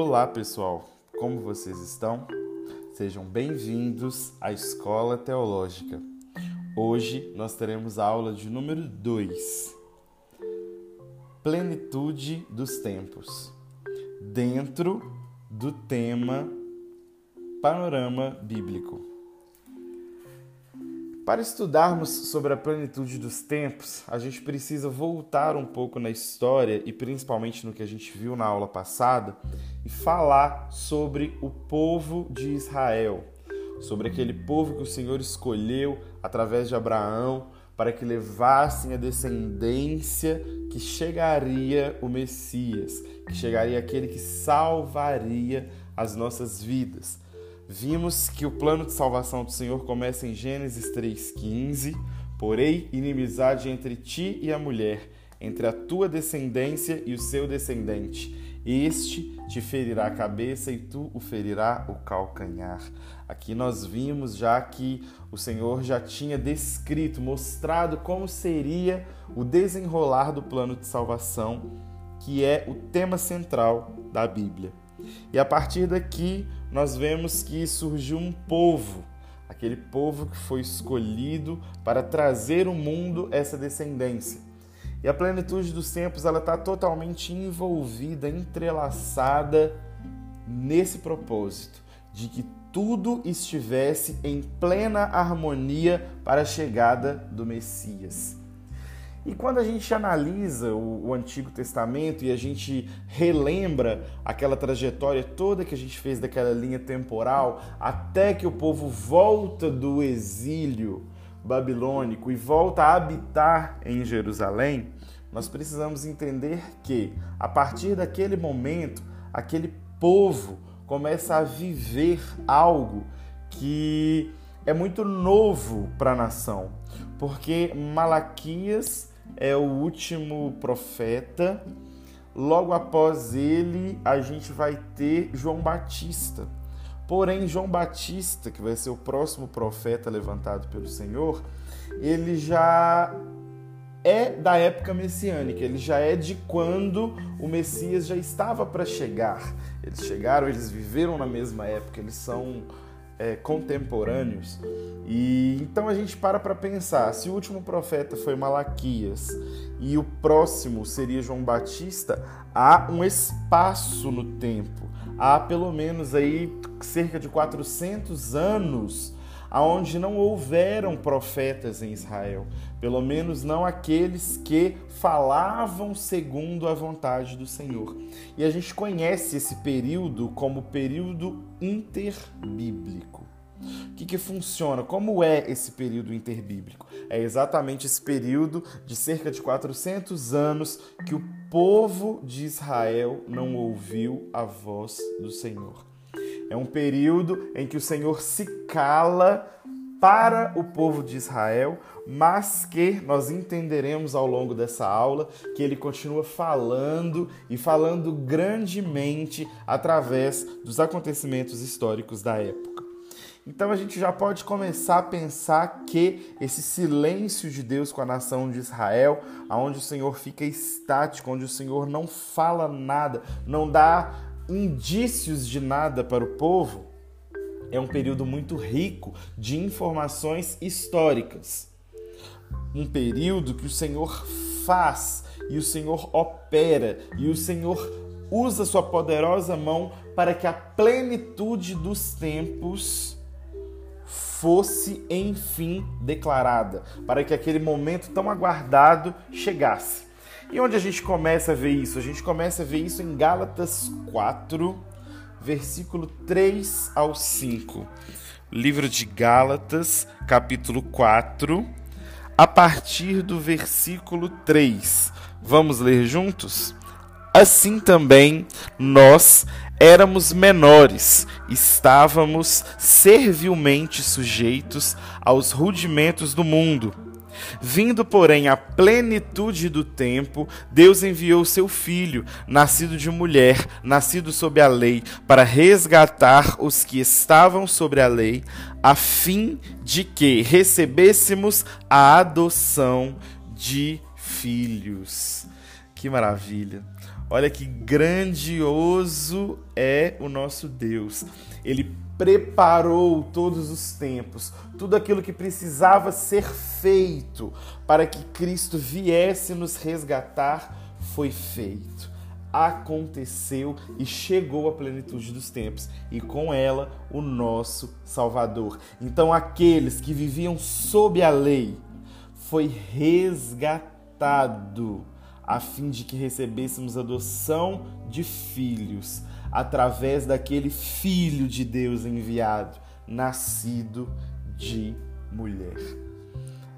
Olá, pessoal. Como vocês estão? Sejam bem-vindos à Escola Teológica. Hoje nós teremos a aula de número 2. Plenitude dos tempos. Dentro do tema Panorama Bíblico. Para estudarmos sobre a plenitude dos tempos, a gente precisa voltar um pouco na história e principalmente no que a gente viu na aula passada e falar sobre o povo de Israel, sobre aquele povo que o Senhor escolheu através de Abraão para que levassem a descendência que chegaria o Messias, que chegaria aquele que salvaria as nossas vidas. Vimos que o plano de salvação do Senhor começa em Gênesis 3,15. Porém, inimizade entre ti e a mulher, entre a tua descendência e o seu descendente. Este te ferirá a cabeça e tu o ferirá o calcanhar. Aqui nós vimos já que o Senhor já tinha descrito, mostrado como seria o desenrolar do plano de salvação, que é o tema central da Bíblia. E a partir daqui, nós vemos que surgiu um povo, aquele povo que foi escolhido para trazer ao mundo essa descendência. E a plenitude dos tempos ela está totalmente envolvida, entrelaçada nesse propósito de que tudo estivesse em plena harmonia para a chegada do Messias. E quando a gente analisa o, o, Antigo Testamento e a gente relembra aquela trajetória toda que a gente fez daquela linha temporal até que o povo volta do exílio babilônico e volta a habitar em Jerusalém, nós precisamos entender que a partir daquele momento, aquele povo começa a viver algo que é muito novo para a nação, porque Malaquias é o último profeta. Logo após ele, a gente vai ter João Batista. Porém, João Batista, que vai ser o próximo profeta levantado pelo Senhor, ele já é da época messiânica, ele já é de quando o Messias já estava para chegar. Eles chegaram, eles viveram na mesma época, eles são é, contemporâneos. E então a gente para para pensar, se o último profeta foi Malaquias e o próximo seria João Batista, há um espaço no tempo. Há pelo menos aí cerca de 400 anos aonde não houveram profetas em Israel, pelo menos não aqueles que falavam segundo a vontade do Senhor. E a gente conhece esse período como período interbíblico. O que, que funciona? Como é esse período interbíblico? É exatamente esse período de cerca de 400 anos que o povo de Israel não ouviu a voz do Senhor. É um período em que o Senhor se cala para o povo de Israel, mas que nós entenderemos ao longo dessa aula que ele continua falando e falando grandemente através dos acontecimentos históricos da época. Então a gente já pode começar a pensar que esse silêncio de Deus com a nação de Israel, aonde o Senhor fica estático, onde o Senhor não fala nada, não dá indícios de nada para o povo, é um período muito rico de informações históricas. Um período que o Senhor faz e o Senhor opera e o Senhor usa sua poderosa mão para que a plenitude dos tempos fosse enfim declarada, para que aquele momento tão aguardado chegasse. E onde a gente começa a ver isso? A gente começa a ver isso em Gálatas 4, versículo 3 ao 5. Livro de Gálatas, capítulo 4, a partir do versículo 3. Vamos ler juntos? Assim também nós éramos menores, estávamos servilmente sujeitos aos rudimentos do mundo Vindo, porém, à plenitude do tempo, Deus enviou seu filho, nascido de mulher, nascido sob a lei, para resgatar os que estavam sobre a lei, a fim de que recebêssemos a adoção de filhos. Que maravilha! Olha que grandioso é o nosso Deus. Ele preparou todos os tempos, tudo aquilo que precisava ser feito para que Cristo viesse nos resgatar foi feito. Aconteceu e chegou a plenitude dos tempos, e com ela o nosso Salvador. Então, aqueles que viviam sob a lei foi resgatado a fim de que recebêssemos adoção de filhos, através daquele Filho de Deus enviado, nascido de mulher.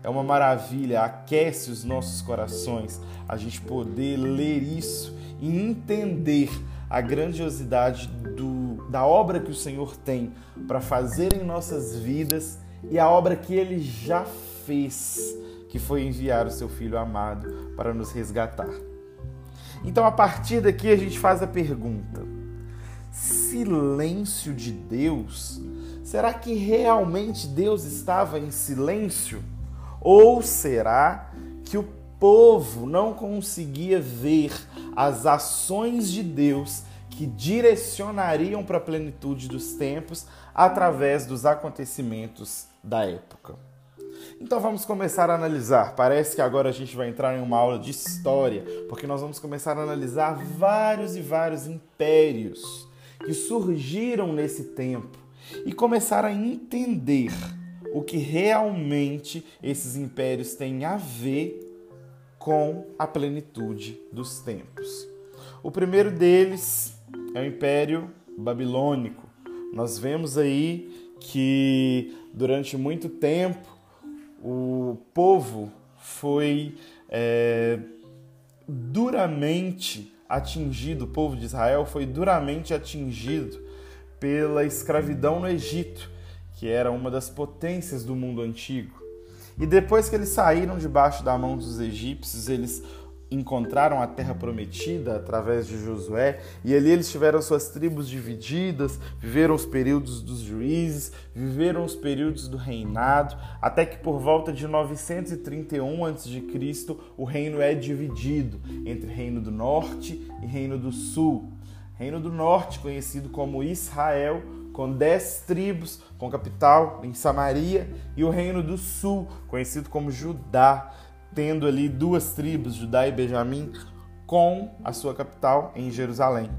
É uma maravilha, aquece os nossos corações a gente poder ler isso e entender a grandiosidade do, da obra que o Senhor tem para fazer em nossas vidas e a obra que ele já fez que foi enviar o seu Filho amado para nos resgatar. Então, a partir daqui, a gente faz a pergunta: silêncio de Deus? Será que realmente Deus estava em silêncio? Ou será que o povo não conseguia ver as ações de Deus que direcionariam para a plenitude dos tempos através dos acontecimentos da época? Então vamos começar a analisar. Parece que agora a gente vai entrar em uma aula de história, porque nós vamos começar a analisar vários e vários impérios que surgiram nesse tempo e começar a entender o que realmente esses impérios têm a ver com a plenitude dos tempos. O primeiro deles é o Império Babilônico. Nós vemos aí que durante muito tempo o povo foi é, duramente atingido, o povo de Israel foi duramente atingido pela escravidão no Egito, que era uma das potências do mundo antigo. E depois que eles saíram debaixo da mão dos egípcios, eles encontraram a terra prometida através de Josué, e ali eles tiveram suas tribos divididas, viveram os períodos dos juízes, viveram os períodos do reinado, até que por volta de 931 a.C. o reino é dividido entre Reino do Norte e Reino do Sul. Reino do Norte, conhecido como Israel, com dez tribos, com capital em Samaria, e o Reino do Sul, conhecido como Judá, tendo ali duas tribos, Judá e Benjamim, com a sua capital em Jerusalém.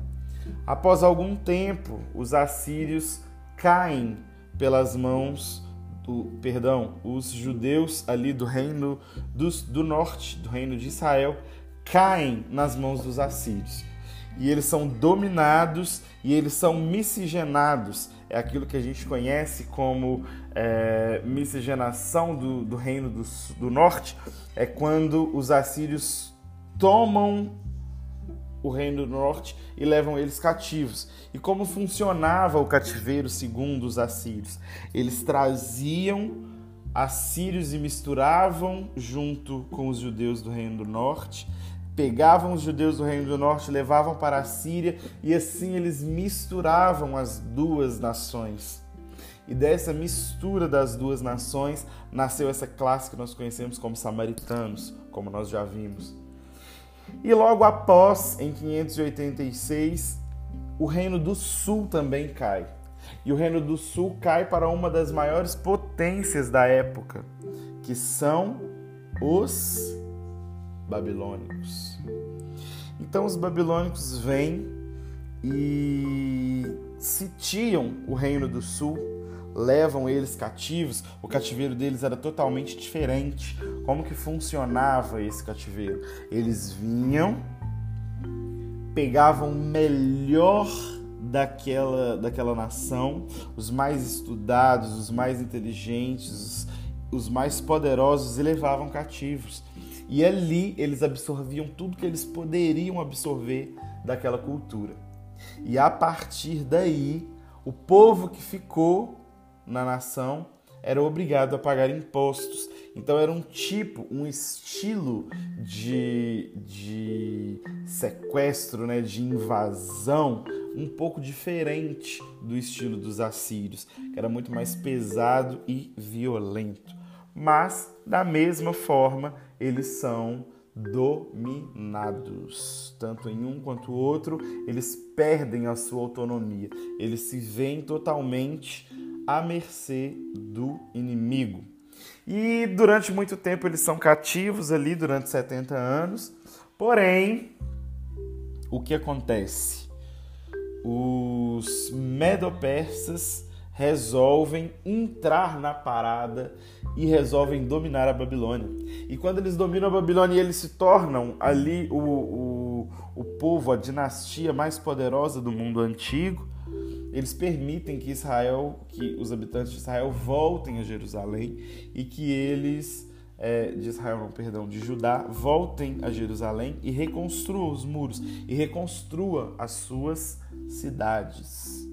Após algum tempo, os assírios caem pelas mãos do, perdão, os judeus ali do reino do, do norte, do reino de Israel, caem nas mãos dos assírios. E eles são dominados e eles são miscigenados. É aquilo que a gente conhece como é, miscigenação do, do reino do, do norte. É quando os assírios tomam o reino do norte e levam eles cativos. E como funcionava o cativeiro segundo os assírios? Eles traziam assírios e misturavam junto com os judeus do reino do norte, pegavam os judeus do reino do norte, levavam para a Síria e assim eles misturavam as duas nações. E dessa mistura das duas nações nasceu essa classe que nós conhecemos como samaritanos, como nós já vimos. E logo após, em 586, o Reino do Sul também cai. E o Reino do Sul cai para uma das maiores potências da época, que são os babilônicos. Então os babilônicos vêm e sitiam o Reino do Sul levam eles cativos, o cativeiro deles era totalmente diferente. Como que funcionava esse cativeiro? Eles vinham, pegavam o melhor daquela, daquela nação, os mais estudados, os mais inteligentes, os, os mais poderosos e levavam cativos. E ali eles absorviam tudo que eles poderiam absorver daquela cultura. E a partir daí, o povo que ficou na nação era obrigado a pagar impostos. Então era um tipo, um estilo de, de sequestro, né, de invasão um pouco diferente do estilo dos assírios, que era muito mais pesado e violento. Mas, da mesma forma, eles são dominados. Tanto em um quanto o outro, eles perdem a sua autonomia. Eles se veem totalmente à mercê do inimigo. E durante muito tempo eles são cativos ali, durante 70 anos. Porém, o que acontece? Os medo-persas resolvem entrar na parada e resolvem dominar a Babilônia. E quando eles dominam a Babilônia, eles se tornam ali o, o, o povo, a dinastia mais poderosa do mundo antigo. Eles permitem que Israel, que os habitantes de Israel voltem a Jerusalém e que eles é, de Israel, não, perdão, de Judá, voltem a Jerusalém e reconstruam os muros e reconstrua as suas cidades.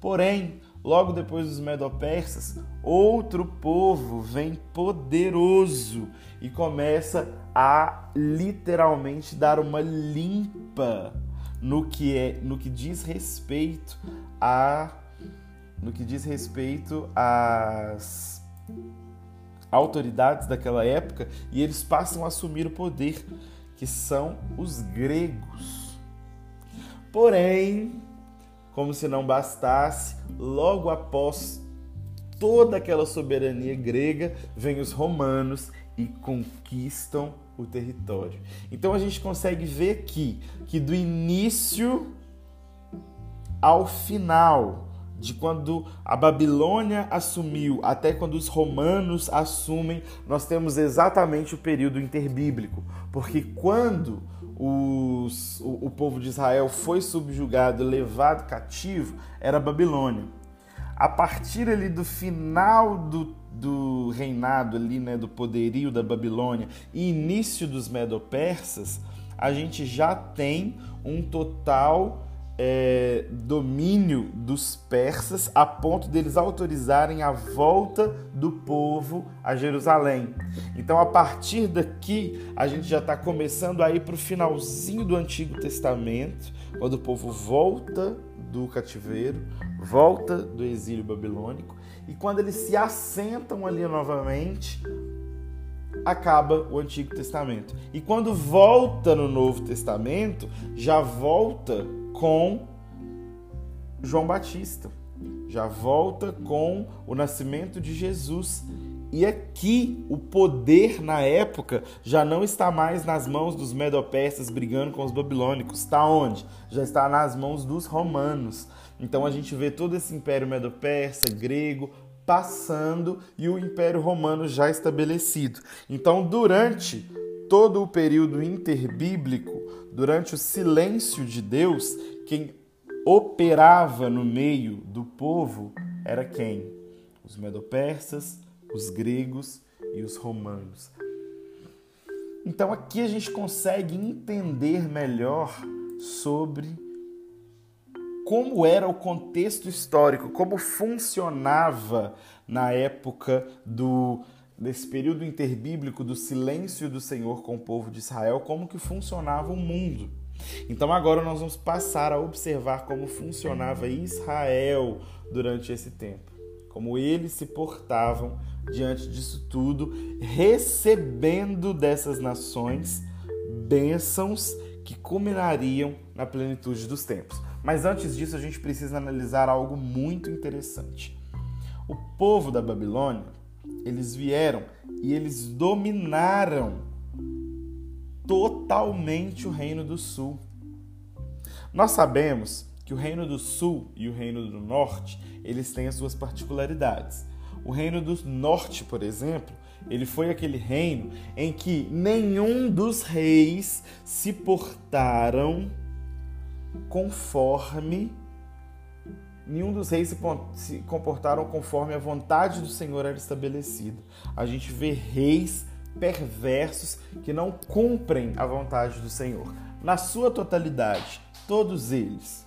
Porém, logo depois dos Medopersas, outro povo vem poderoso e começa a literalmente dar uma limpa no que é, no que diz respeito a no que diz respeito às autoridades daquela época e eles passam a assumir o poder, que são os gregos. Porém, como se não bastasse, logo após toda aquela soberania grega, vêm os romanos e conquistam o território. Então a gente consegue ver aqui que do início ao final de quando a Babilônia assumiu até quando os romanos assumem, nós temos exatamente o período interbíblico. Porque quando os, o, o povo de Israel foi subjugado, levado cativo, era a Babilônia. A partir ali do final do, do reinado ali, né, do poderio da Babilônia e início dos Medo-Persas, a gente já tem um total é, domínio dos persas a ponto deles autorizarem a volta do povo a Jerusalém. Então, a partir daqui, a gente já está começando a ir para o finalzinho do Antigo Testamento, quando o povo volta do cativeiro, volta do exílio babilônico, e quando eles se assentam ali novamente, acaba o Antigo Testamento. E quando volta no Novo Testamento, já volta com João Batista. Já volta com o nascimento de Jesus. E aqui o poder na época já não está mais nas mãos dos medopersas brigando com os babilônicos. Está onde? Já está nas mãos dos romanos. Então a gente vê todo esse império medo-persa, grego, passando e o império romano já estabelecido. Então, durante todo o período interbíblico, durante o silêncio de Deus, quem operava no meio do povo era quem? Os medopersas, os gregos e os romanos. Então aqui a gente consegue entender melhor sobre como era o contexto histórico, como funcionava na época do desse período interbíblico do silêncio do Senhor com o povo de Israel, como que funcionava o mundo. Então agora nós vamos passar a observar como funcionava Israel durante esse tempo, como eles se portavam diante disso tudo, recebendo dessas nações bênçãos que culminariam na plenitude dos tempos. Mas antes disso, a gente precisa analisar algo muito interessante. O povo da Babilônia, eles vieram e eles dominaram totalmente o Reino do Sul. Nós sabemos que o Reino do Sul e o Reino do Norte, eles têm as suas particularidades. O Reino do Norte, por exemplo, ele foi aquele reino em que nenhum dos reis se portaram conforme nenhum dos reis se comportaram conforme a vontade do Senhor era estabelecida. A gente vê reis perversos que não cumprem a vontade do Senhor, na sua totalidade, todos eles.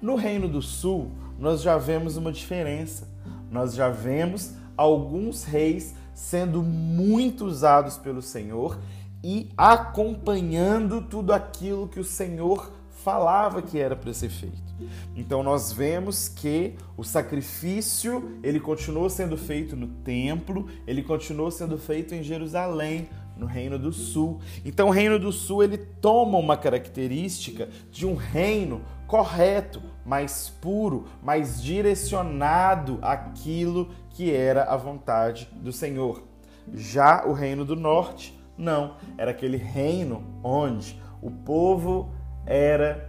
No Reino do Sul, nós já vemos uma diferença. Nós já vemos alguns reis sendo muito usados pelo Senhor e acompanhando tudo aquilo que o Senhor falava que era para ser feito. Então nós vemos que o sacrifício, ele continuou sendo feito no templo, ele continuou sendo feito em Jerusalém, no Reino do Sul. Então, o Reino do Sul ele toma uma característica de um reino correto, mais puro, mais direcionado àquilo que era a vontade do Senhor. Já o Reino do Norte, não, era aquele reino onde o povo era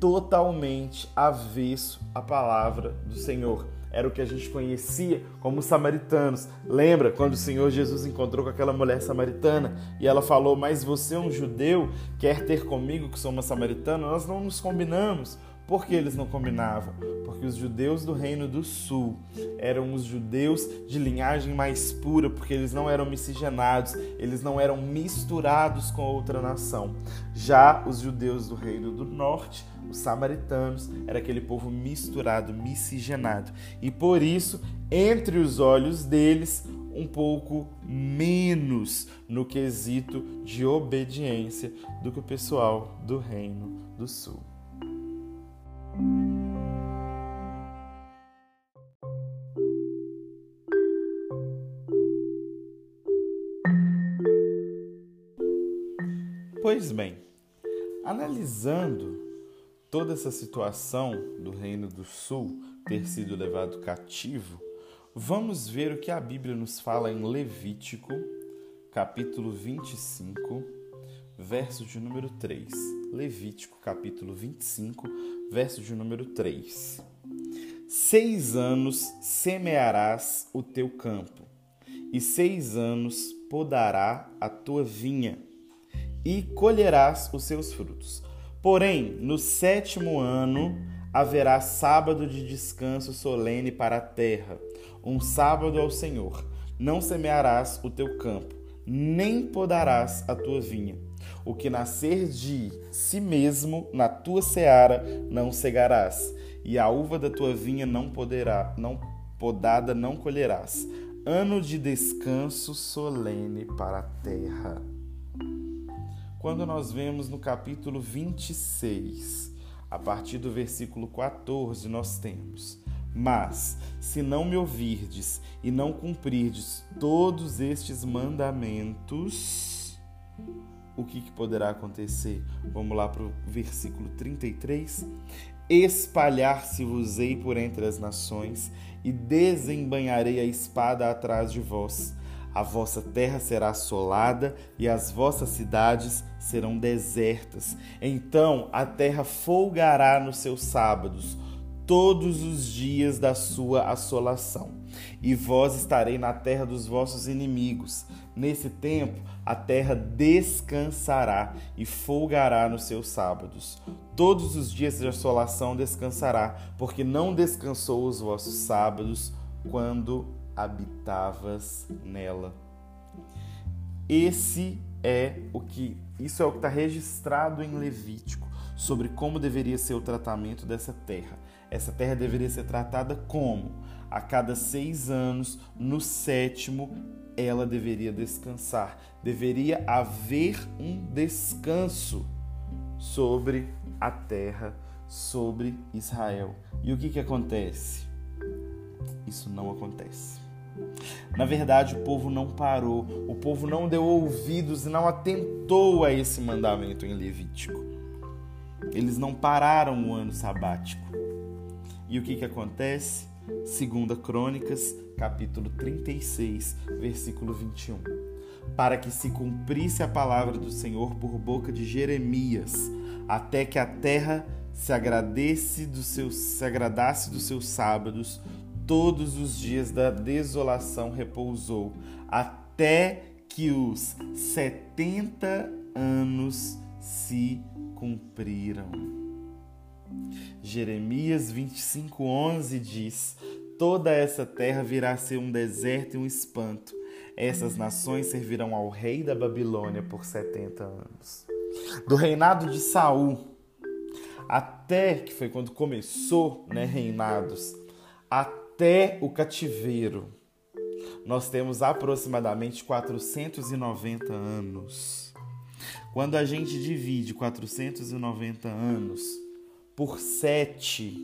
totalmente avesso à palavra do Senhor era o que a gente conhecia como samaritanos. Lembra quando o Senhor Jesus encontrou com aquela mulher samaritana e ela falou: Mas você é um judeu, quer ter comigo que sou uma samaritana? Nós não nos combinamos. Por que eles não combinavam? Porque os judeus do Reino do Sul eram os judeus de linhagem mais pura, porque eles não eram miscigenados, eles não eram misturados com outra nação. Já os judeus do Reino do Norte, os samaritanos, era aquele povo misturado, miscigenado. E por isso, entre os olhos deles, um pouco menos no quesito de obediência do que o pessoal do Reino do Sul. Pois bem, analisando toda essa situação do Reino do Sul ter sido levado cativo, vamos ver o que a Bíblia nos fala em Levítico, capítulo 25, verso de número 3. Levítico, capítulo 25, verso de número 3. Seis anos semearás o teu campo, e seis anos podará a tua vinha, e colherás os seus frutos. Porém, no sétimo ano haverá sábado de descanso solene para a terra, um sábado ao Senhor. Não semearás o teu campo, nem podarás a tua vinha o que nascer de si mesmo na tua seara não cegarás, e a uva da tua vinha não poderá, não podada não colherás. Ano de descanso solene para a terra. Quando nós vemos no capítulo 26, a partir do versículo 14, nós temos: Mas, se não me ouvirdes e não cumprirdes todos estes mandamentos, o que, que poderá acontecer? Vamos lá para o versículo 33. Espalhar-se-vos-ei por entre as nações, e desembanharei a espada atrás de vós. A vossa terra será assolada e as vossas cidades serão desertas. Então a terra folgará nos seus sábados, todos os dias da sua assolação. E vós estarei na terra dos vossos inimigos. Nesse tempo a terra descansará e folgará nos seus sábados. Todos os dias de assolação descansará, porque não descansou os vossos sábados quando habitavas nela. Esse é o que isso é o que está registrado em Levítico sobre como deveria ser o tratamento dessa terra. Essa terra deveria ser tratada como? A cada seis anos, no sétimo, ela deveria descansar. Deveria haver um descanso sobre a terra, sobre Israel. E o que, que acontece? Isso não acontece. Na verdade, o povo não parou, o povo não deu ouvidos e não atentou a esse mandamento em Levítico. Eles não pararam o ano sabático. E o que, que acontece? Segunda Crônicas, capítulo 36, versículo 21. Para que se cumprisse a palavra do Senhor por boca de Jeremias, até que a terra se agradece dos seus, se agradasse dos seus sábados, todos os dias da desolação repousou, até que os setenta anos se cumpriram. Jeremias 25:11 diz: Toda essa terra virá a ser um deserto e um espanto. Essas nações servirão ao rei da Babilônia por 70 anos. Do reinado de Saul até que foi quando começou, né, reinados, até o cativeiro, nós temos aproximadamente 490 anos. Quando a gente divide 490 anos por 7,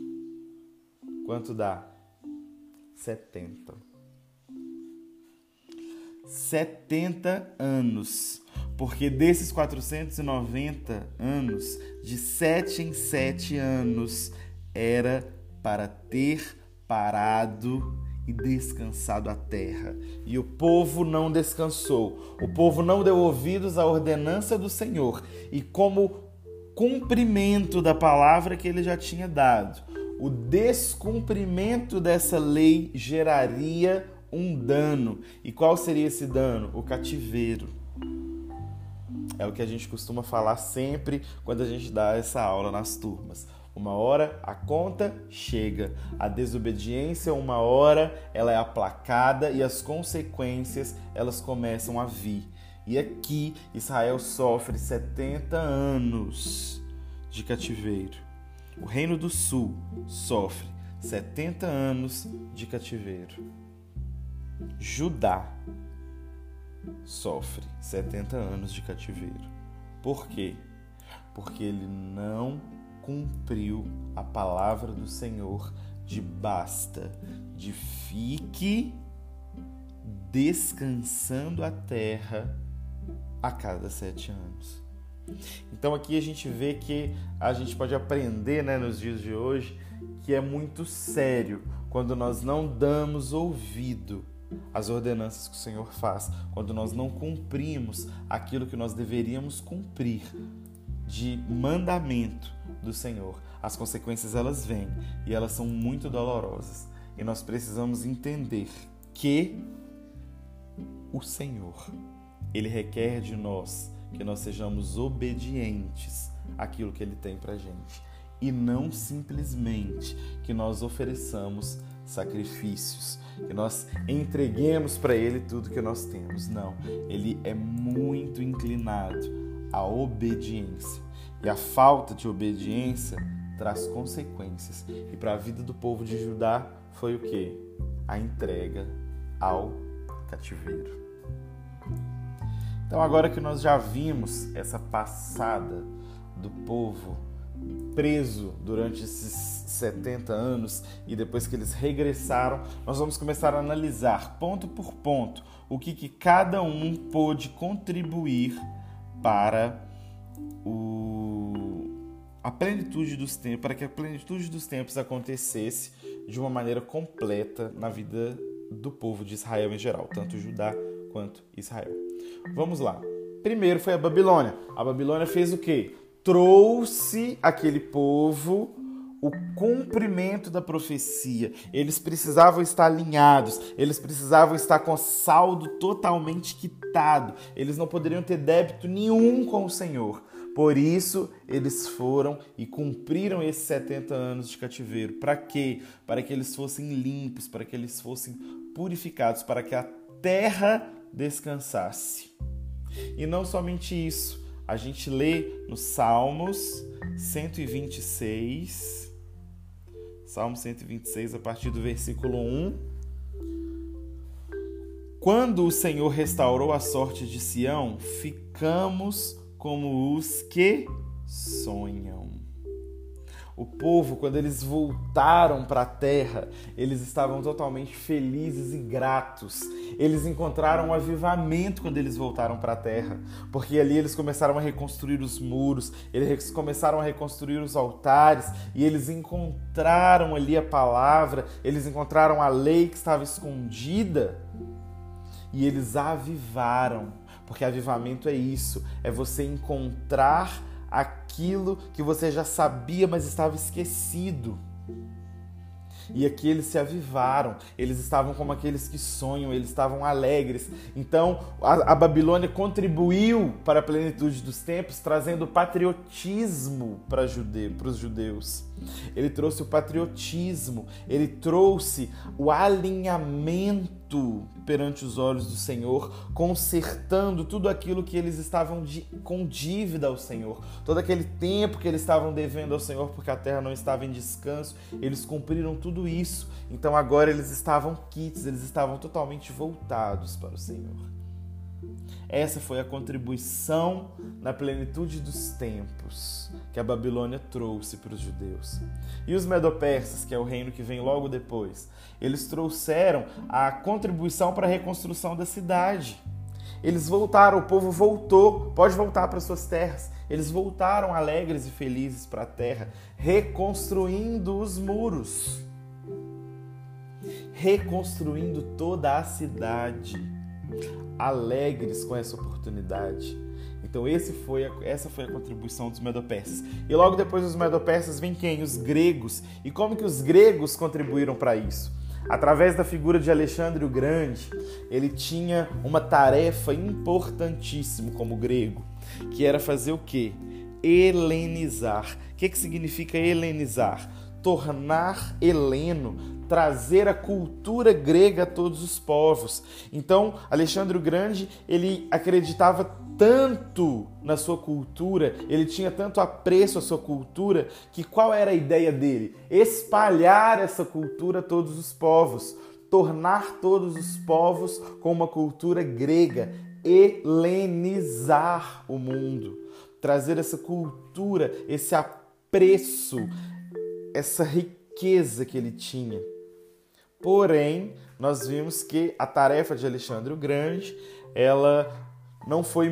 quanto dá? 70. 70 anos. Porque desses 490 anos, de sete em sete anos, era para ter parado e descansado a terra. E o povo não descansou. O povo não deu ouvidos à ordenança do Senhor. E como cumprimento da palavra que ele já tinha dado, o descumprimento dessa lei geraria um dano. E qual seria esse dano? O cativeiro. É o que a gente costuma falar sempre quando a gente dá essa aula nas turmas. Uma hora a conta chega. A desobediência, uma hora, ela é aplacada e as consequências, elas começam a vir. E aqui Israel sofre 70 anos de cativeiro. O Reino do Sul sofre 70 anos de cativeiro. Judá sofre 70 anos de cativeiro. Por quê? Porque ele não cumpriu a palavra do Senhor de basta, de fique descansando a terra a cada sete anos. Então aqui a gente vê que a gente pode aprender né, nos dias de hoje que é muito sério quando nós não damos ouvido às ordenanças que o Senhor faz, quando nós não cumprimos aquilo que nós deveríamos cumprir de mandamento do Senhor. As consequências elas vêm e elas são muito dolorosas. E nós precisamos entender que o Senhor, ele requer de nós que nós sejamos obedientes àquilo que ele tem pra gente e não simplesmente que nós ofereçamos sacrifícios, que nós entreguemos para ele tudo que nós temos. Não, ele é muito inclinado à obediência. E a falta de obediência traz consequências. E para a vida do povo de Judá foi o que? A entrega ao cativeiro. Então, agora que nós já vimos essa passada do povo preso durante esses 70 anos e depois que eles regressaram, nós vamos começar a analisar ponto por ponto o que, que cada um pôde contribuir para o, a plenitude dos tempos, para que a plenitude dos tempos acontecesse de uma maneira completa na vida do povo de Israel em geral, tanto Judá quanto Israel. Vamos lá. Primeiro foi a Babilônia. A Babilônia fez o quê? Trouxe aquele povo o cumprimento da profecia. Eles precisavam estar alinhados, eles precisavam estar com saldo totalmente quitado. Eles não poderiam ter débito nenhum com o Senhor. Por isso, eles foram e cumpriram esses 70 anos de cativeiro. Para quê? Para que eles fossem limpos, para que eles fossem purificados, para que a terra descansasse. E não somente isso, a gente lê nos Salmos 126, Salmo 126, a partir do versículo 1. Quando o Senhor restaurou a sorte de Sião, ficamos como os que sonham. O povo, quando eles voltaram para a terra, eles estavam totalmente felizes e gratos. Eles encontraram um avivamento quando eles voltaram para a terra, porque ali eles começaram a reconstruir os muros, eles começaram a reconstruir os altares e eles encontraram ali a palavra, eles encontraram a lei que estava escondida e eles avivaram, porque avivamento é isso, é você encontrar aquilo que você já sabia, mas estava esquecido. E aqui eles se avivaram, eles estavam como aqueles que sonham, eles estavam alegres. Então a, a Babilônia contribuiu para a plenitude dos tempos, trazendo patriotismo para jude, os judeus. Ele trouxe o patriotismo, ele trouxe o alinhamento perante os olhos do Senhor, consertando tudo aquilo que eles estavam de, com dívida ao Senhor, todo aquele tempo que eles estavam devendo ao Senhor porque a terra não estava em descanso, eles cumpriram tudo isso. Então agora eles estavam quites, eles estavam totalmente voltados para o Senhor. Essa foi a contribuição na plenitude dos tempos que a Babilônia trouxe para os judeus. E os medopersas, que é o reino que vem logo depois, eles trouxeram a contribuição para a reconstrução da cidade. Eles voltaram, o povo voltou, pode voltar para suas terras. Eles voltaram alegres e felizes para a terra, reconstruindo os muros, reconstruindo toda a cidade, alegres com essa oportunidade. Então esse foi a, essa foi a contribuição dos medopersas. E logo depois dos medopersas vem quem? Os gregos. E como que os gregos contribuíram para isso? Através da figura de Alexandre o Grande, ele tinha uma tarefa importantíssima como grego, que era fazer o quê? Helenizar. O que, que significa helenizar? Tornar heleno, trazer a cultura grega a todos os povos. Então, Alexandre o Grande, ele acreditava tanto na sua cultura, ele tinha tanto apreço à sua cultura, que qual era a ideia dele? Espalhar essa cultura a todos os povos, tornar todos os povos com uma cultura grega, helenizar o mundo, trazer essa cultura, esse apreço, essa riqueza que ele tinha. Porém, nós vimos que a tarefa de Alexandre o Grande, ela não foi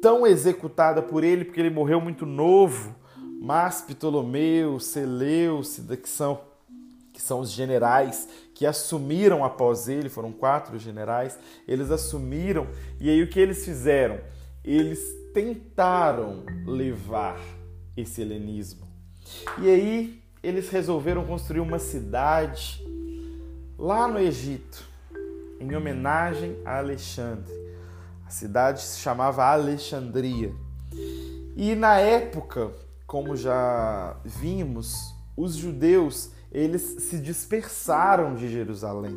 tão executada por ele, porque ele morreu muito novo, mas Ptolomeu, Seleucida, que são, que são os generais que assumiram após ele, foram quatro generais, eles assumiram, e aí o que eles fizeram? Eles tentaram levar esse helenismo. E aí eles resolveram construir uma cidade lá no Egito, em homenagem a Alexandre. A cidade se chamava Alexandria. E na época, como já vimos, os judeus eles se dispersaram de Jerusalém,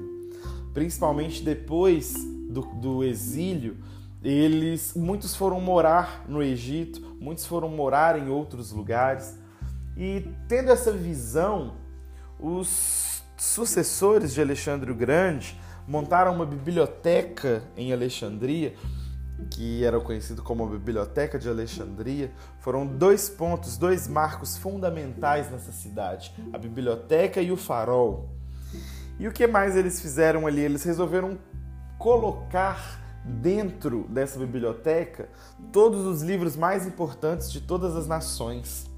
principalmente depois do, do exílio. Eles, muitos foram morar no Egito, muitos foram morar em outros lugares. E tendo essa visão, os sucessores de Alexandre o Grande montaram uma biblioteca em Alexandria, que era conhecido como a Biblioteca de Alexandria. Foram dois pontos, dois marcos fundamentais nessa cidade: a biblioteca e o farol. E o que mais eles fizeram ali? Eles resolveram colocar dentro dessa biblioteca todos os livros mais importantes de todas as nações.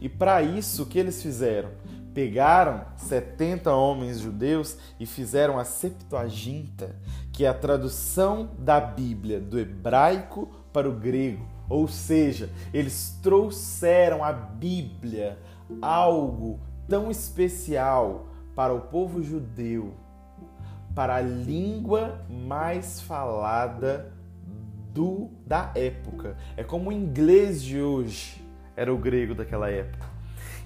E para isso, o que eles fizeram? pegaram 70 homens judeus e fizeram a Septuaginta, que é a tradução da Bíblia do hebraico para o grego. Ou seja, eles trouxeram a Bíblia, algo tão especial para o povo judeu, para a língua mais falada do da época. É como o inglês de hoje era o grego daquela época.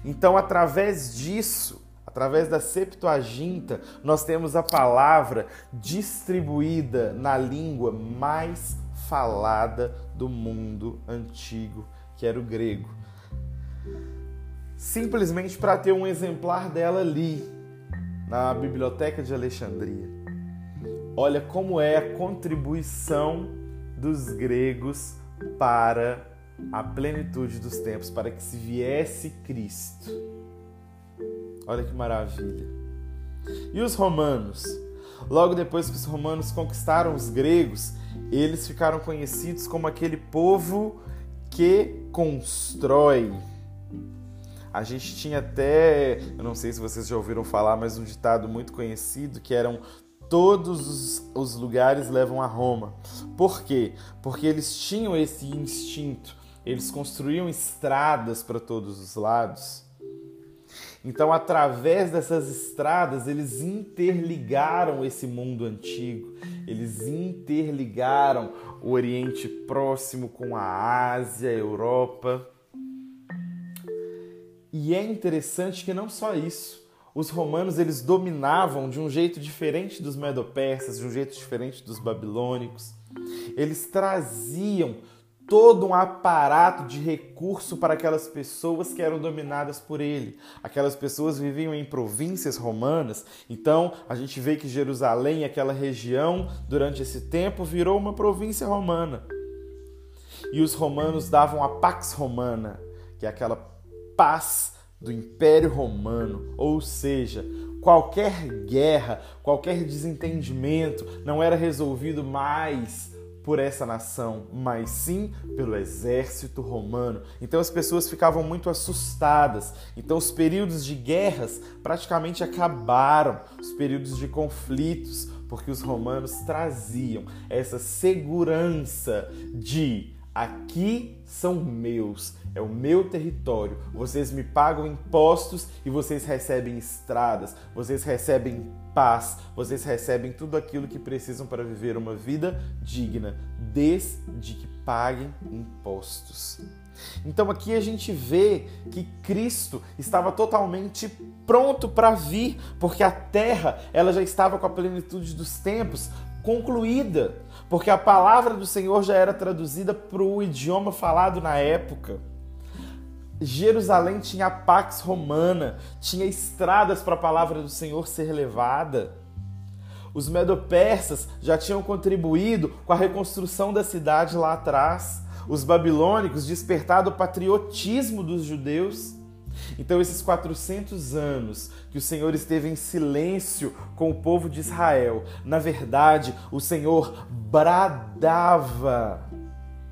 Então, através disso, através da Septuaginta, nós temos a palavra distribuída na língua mais falada do mundo antigo, que era o grego. Simplesmente para ter um exemplar dela ali, na Biblioteca de Alexandria. Olha como é a contribuição dos gregos para a plenitude dos tempos, para que se viesse Cristo. Olha que maravilha. E os romanos? Logo depois que os romanos conquistaram os gregos, eles ficaram conhecidos como aquele povo que constrói. A gente tinha até, eu não sei se vocês já ouviram falar, mas um ditado muito conhecido que eram todos os, lugares levam a Roma. Por quê? Porque eles tinham esse instinto eles construíam estradas para todos os lados. Então, através dessas estradas, eles interligaram esse mundo antigo, eles interligaram o Oriente Próximo com a Ásia, a Europa. E é interessante que não só isso, os romanos eles dominavam de um jeito diferente dos medo-persas, de um jeito diferente dos babilônicos. Eles traziam todo um aparato de recurso para aquelas pessoas que eram dominadas por ele. Aquelas pessoas viviam em províncias romanas, então a gente vê que Jerusalém, aquela região, durante esse tempo virou uma província romana. E os romanos davam a pax romana, que é aquela paz do Império Romano, ou seja, qualquer guerra, qualquer desentendimento não era resolvido mais por essa nação, mas sim pelo exército romano. Então as pessoas ficavam muito assustadas. Então os períodos de guerras praticamente acabaram, os períodos de conflitos, porque os romanos traziam essa segurança de aqui são meus, é o meu território. Vocês me pagam impostos e vocês recebem estradas, vocês recebem paz, vocês recebem tudo aquilo que precisam para viver uma vida digna, desde que paguem impostos. Então aqui a gente vê que Cristo estava totalmente pronto para vir, porque a terra ela já estava com a plenitude dos tempos concluída, porque a palavra do Senhor já era traduzida para o idioma falado na época. Jerusalém tinha a Pax Romana, tinha estradas para a palavra do Senhor ser levada. Os medopersas já tinham contribuído com a reconstrução da cidade lá atrás. Os babilônicos despertado o patriotismo dos judeus. Então, esses 400 anos que o Senhor esteve em silêncio com o povo de Israel, na verdade, o Senhor bradava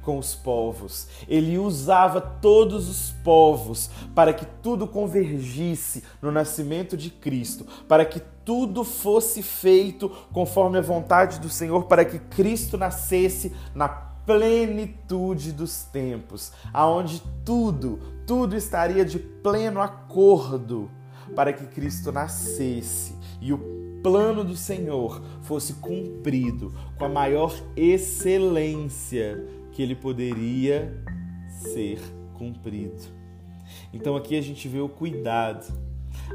com os povos. Ele usava todos os povos para que tudo convergisse no nascimento de Cristo, para que tudo fosse feito conforme a vontade do Senhor, para que Cristo nascesse na plenitude dos tempos, aonde tudo, tudo estaria de pleno acordo para que Cristo nascesse e o plano do Senhor fosse cumprido com a maior excelência que ele poderia ser cumprido. Então aqui a gente vê o cuidado.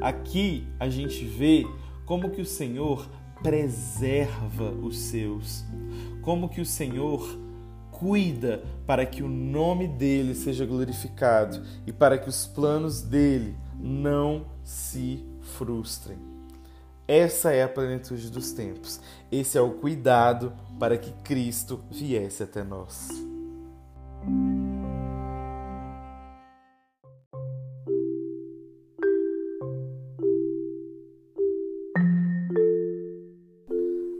Aqui a gente vê como que o Senhor preserva os seus. Como que o Senhor cuida para que o nome dele seja glorificado e para que os planos dele não se frustrem. Essa é a plenitude dos tempos. Esse é o cuidado para que Cristo viesse até nós.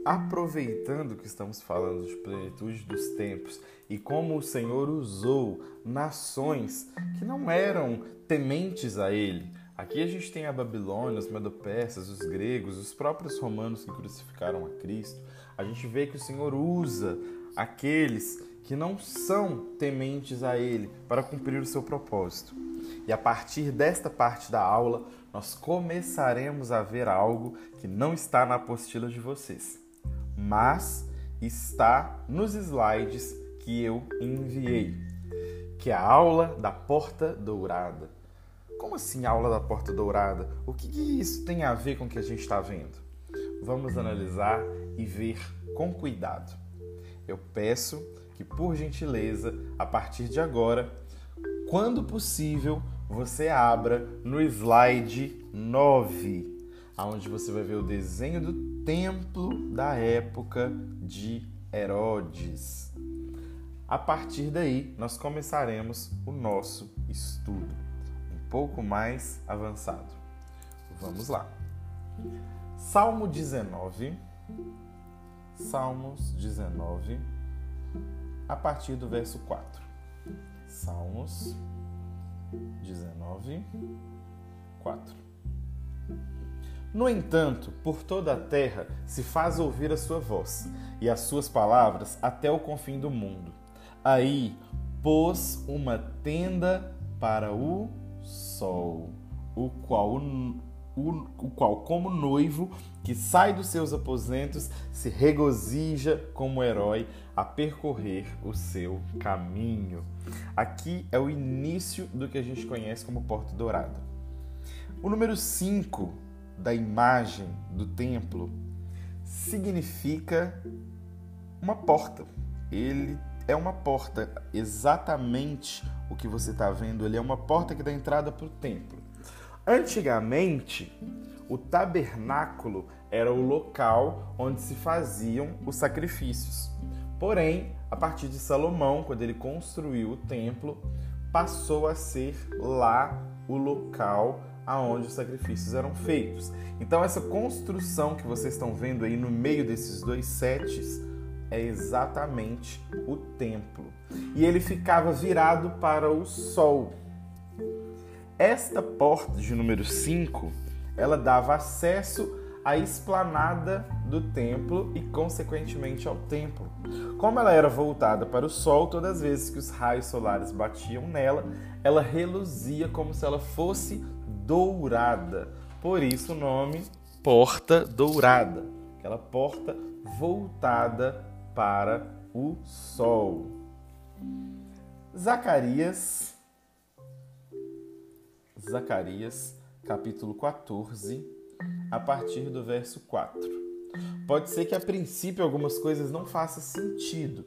Aproveitando que estamos falando de plenitude dos tempos e como o Senhor usou nações que não eram tementes a Ele, Aqui a gente tem a Babilônia, os Medopersas, os gregos, os próprios romanos que crucificaram a Cristo. A gente vê que o Senhor usa aqueles que não são tementes a Ele para cumprir o seu propósito. E a partir desta parte da aula, nós começaremos a ver algo que não está na apostila de vocês, mas está nos slides que eu enviei, que é a aula da porta dourada. Como assim aula da porta dourada? O que, que isso tem a ver com o que a gente está vendo? Vamos analisar e ver com cuidado. Eu peço que, por gentileza, a partir de agora, quando possível, você abra no slide 9, onde você vai ver o desenho do templo da época de Herodes. A partir daí, nós começaremos o nosso estudo pouco mais avançado. Vamos lá. Salmo 19. Salmos 19, a partir do verso 4. Salmos 19, 4. No entanto, por toda a terra se faz ouvir a sua voz, e as suas palavras até o confim do mundo. Aí pôs uma tenda para o sol, o qual, o, o qual, como noivo que sai dos seus aposentos, se regozija como herói a percorrer o seu caminho. Aqui é o início do que a gente conhece como Porta Dourada. O número 5 da imagem do templo significa uma porta. Ele é uma porta, exatamente o que você está vendo ali é uma porta que dá entrada para o templo. Antigamente, o tabernáculo era o local onde se faziam os sacrifícios. Porém, a partir de Salomão, quando ele construiu o templo, passou a ser lá o local aonde os sacrifícios eram feitos. Então essa construção que vocês estão vendo aí no meio desses dois setes é exatamente o templo. E ele ficava virado para o sol. Esta porta de número 5, ela dava acesso à esplanada do templo e consequentemente ao templo. Como ela era voltada para o sol, todas as vezes que os raios solares batiam nela, ela reluzia como se ela fosse dourada. Por isso o nome Porta Dourada, aquela porta voltada para o sol. Zacarias Zacarias, capítulo 14, a partir do verso 4. Pode ser que a princípio algumas coisas não façam sentido,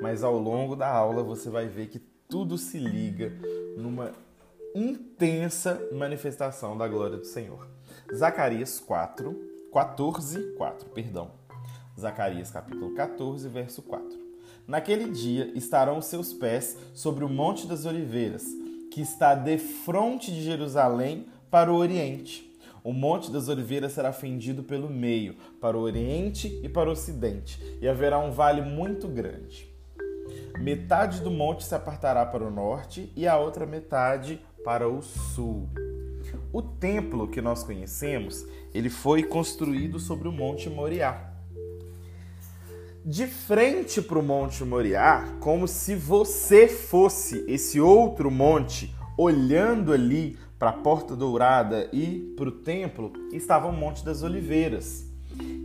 mas ao longo da aula você vai ver que tudo se liga numa intensa manifestação da glória do Senhor. Zacarias 4, 14, 4, perdão. Zacarias capítulo 14, verso 4. Naquele dia estarão os seus pés sobre o monte das oliveiras, que está de frente de Jerusalém para o oriente. O Monte das Oliveiras será fendido pelo meio, para o oriente e para o ocidente, e haverá um vale muito grande. Metade do monte se apartará para o norte e a outra metade para o sul. O templo que nós conhecemos, ele foi construído sobre o Monte Moriá. De frente para o Monte Moriá, como se você fosse esse outro monte, olhando ali para a Porta Dourada e para o templo, estava o Monte das Oliveiras.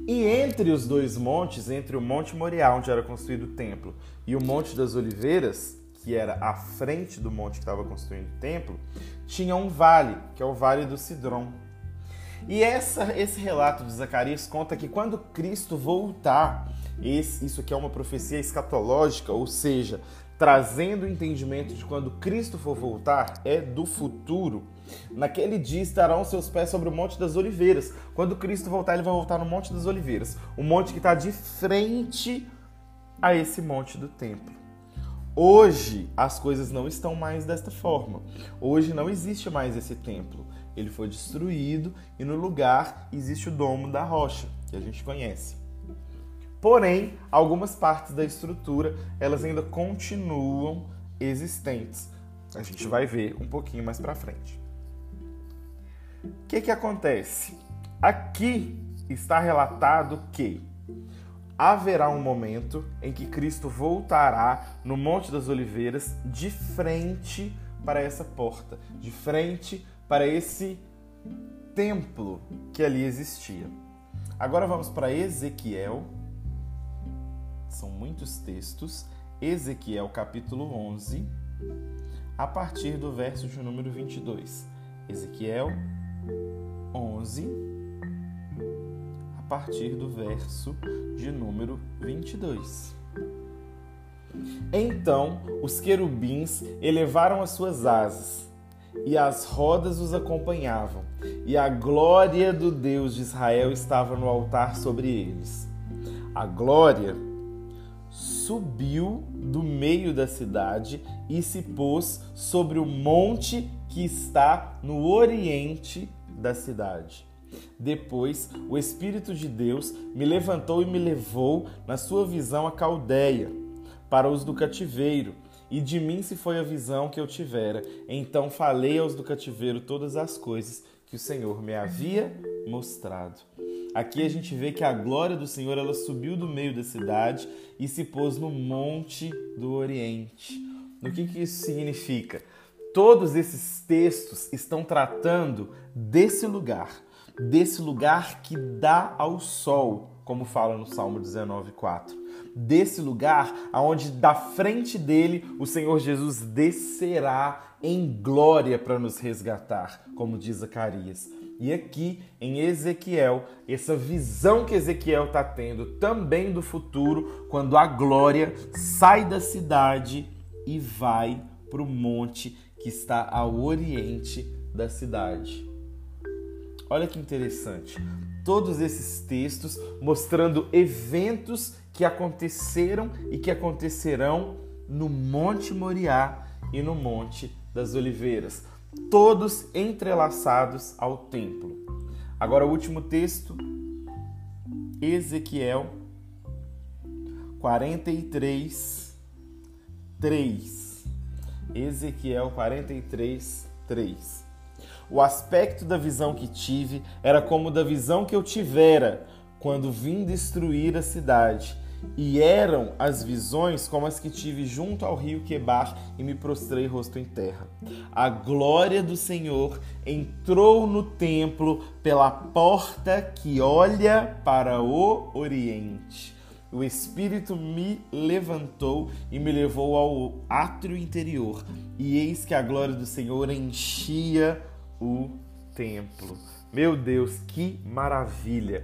E entre os dois montes, entre o Monte Moriá, onde era construído o templo, e o Monte das Oliveiras, que era à frente do monte que estava construindo o templo, tinha um vale, que é o Vale do Cidrom. E essa, esse relato de Zacarias conta que quando Cristo voltar, esse, isso aqui é uma profecia escatológica, ou seja, trazendo o entendimento de quando Cristo for voltar, é do futuro. Naquele dia estarão seus pés sobre o Monte das Oliveiras. Quando Cristo voltar, ele vai voltar no Monte das Oliveiras, o monte que está de frente a esse monte do templo. Hoje as coisas não estão mais desta forma. Hoje não existe mais esse templo. Ele foi destruído e no lugar existe o domo da rocha, que a gente conhece. Porém, algumas partes da estrutura, elas ainda continuam existentes. A gente vai ver um pouquinho mais para frente. O que que acontece? Aqui está relatado que haverá um momento em que Cristo voltará no Monte das Oliveiras de frente para essa porta, de frente para esse templo que ali existia. Agora vamos para Ezequiel. São muitos textos. Ezequiel capítulo 11, a partir do verso de número 22. Ezequiel 11, a partir do verso de número 22. Então os querubins elevaram as suas asas, e as rodas os acompanhavam, e a glória do Deus de Israel estava no altar sobre eles. A glória subiu do meio da cidade e se pôs sobre o monte que está no oriente da cidade. Depois, o Espírito de Deus me levantou e me levou na sua visão a Caldeia, para os do cativeiro, e de mim se foi a visão que eu tivera. Então falei aos do cativeiro todas as coisas que o Senhor me havia mostrado. Aqui a gente vê que a glória do Senhor ela subiu do meio da cidade e se pôs no monte do Oriente. O que, que isso significa? Todos esses textos estão tratando desse lugar, desse lugar que dá ao sol, como fala no Salmo 19:4. Desse lugar aonde da frente dele o Senhor Jesus descerá em glória para nos resgatar, como diz Zacarias. E aqui em Ezequiel, essa visão que Ezequiel está tendo também do futuro, quando a glória sai da cidade e vai para o monte que está ao oriente da cidade. Olha que interessante. Todos esses textos mostrando eventos que aconteceram e que acontecerão no Monte Moriá e no Monte das Oliveiras todos entrelaçados ao templo. Agora, o último texto, Ezequiel 43, 3. Ezequiel 43, 3. O aspecto da visão que tive era como da visão que eu tivera quando vim destruir a cidade e eram as visões como as que tive junto ao rio Quebar e me prostrei rosto em terra. A glória do Senhor entrou no templo pela porta que olha para o oriente. O Espírito me levantou e me levou ao átrio interior, e eis que a glória do Senhor enchia o templo. Meu Deus, que maravilha!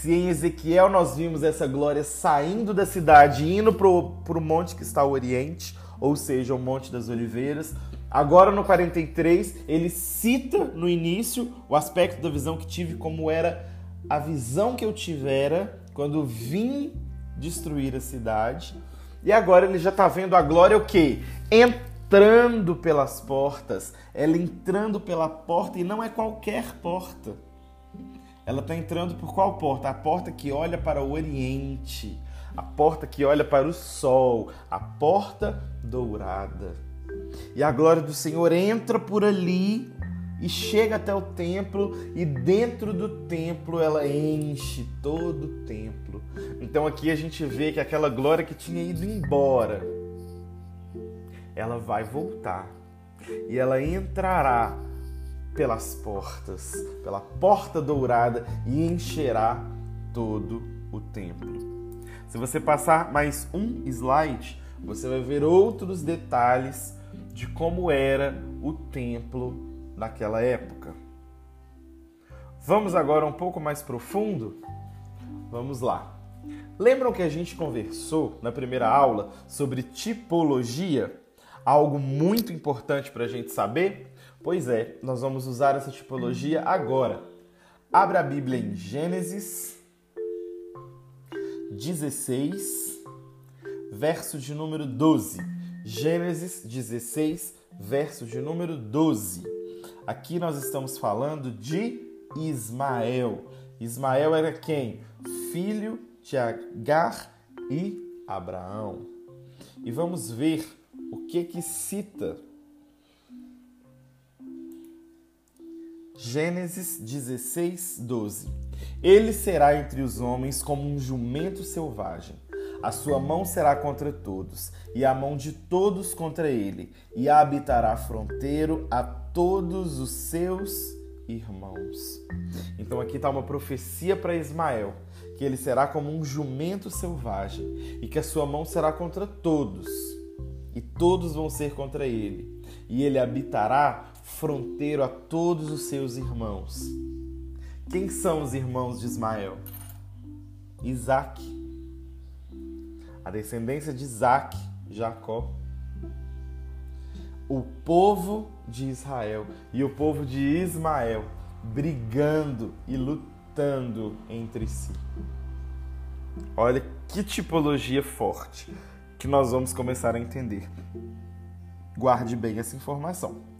Se em Ezequiel nós vimos essa glória saindo da cidade, indo para o monte que está ao oriente, ou seja, o Monte das Oliveiras, agora no 43 ele cita no início o aspecto da visão que tive, como era a visão que eu tivera quando vim destruir a cidade. E agora ele já está vendo a glória o quê? Entrando pelas portas. Ela entrando pela porta e não é qualquer porta ela está entrando por qual porta? A porta que olha para o Oriente, a porta que olha para o sol, a porta dourada. E a glória do Senhor entra por ali e chega até o templo, e dentro do templo ela enche todo o templo. Então aqui a gente vê que aquela glória que tinha ido embora, ela vai voltar e ela entrará pelas portas, pela porta dourada e encherá todo o templo. Se você passar mais um slide, você vai ver outros detalhes de como era o templo naquela época. Vamos agora um pouco mais profundo? Vamos lá. Lembram que a gente conversou na primeira aula sobre tipologia? Algo muito importante para a gente saber? Pois é, nós vamos usar essa tipologia agora. Abra a Bíblia em Gênesis 16, verso de número 12. Gênesis 16, verso de número 12. Aqui nós estamos falando de Ismael. Ismael era quem? Filho de Agar e Abraão. E vamos ver o que que cita Gênesis 16, 12. Ele será entre os homens como um jumento selvagem. A sua mão será contra todos, e a mão de todos contra ele, e habitará fronteiro a todos os seus irmãos. Então aqui está uma profecia para Ismael, que ele será como um jumento selvagem, e que a sua mão será contra todos, e todos vão ser contra ele, e ele habitará fronteiro a todos os seus irmãos. Quem são os irmãos de Ismael? Isaac. A descendência de Isaac, Jacó. O povo de Israel e o povo de Ismael brigando e lutando entre si. Olha que tipologia forte que nós vamos começar a entender. Guarde bem essa informação.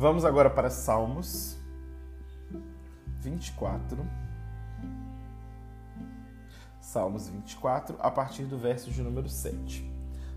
Vamos agora para Salmos 24. Salmos 24, a partir do verso de número 7.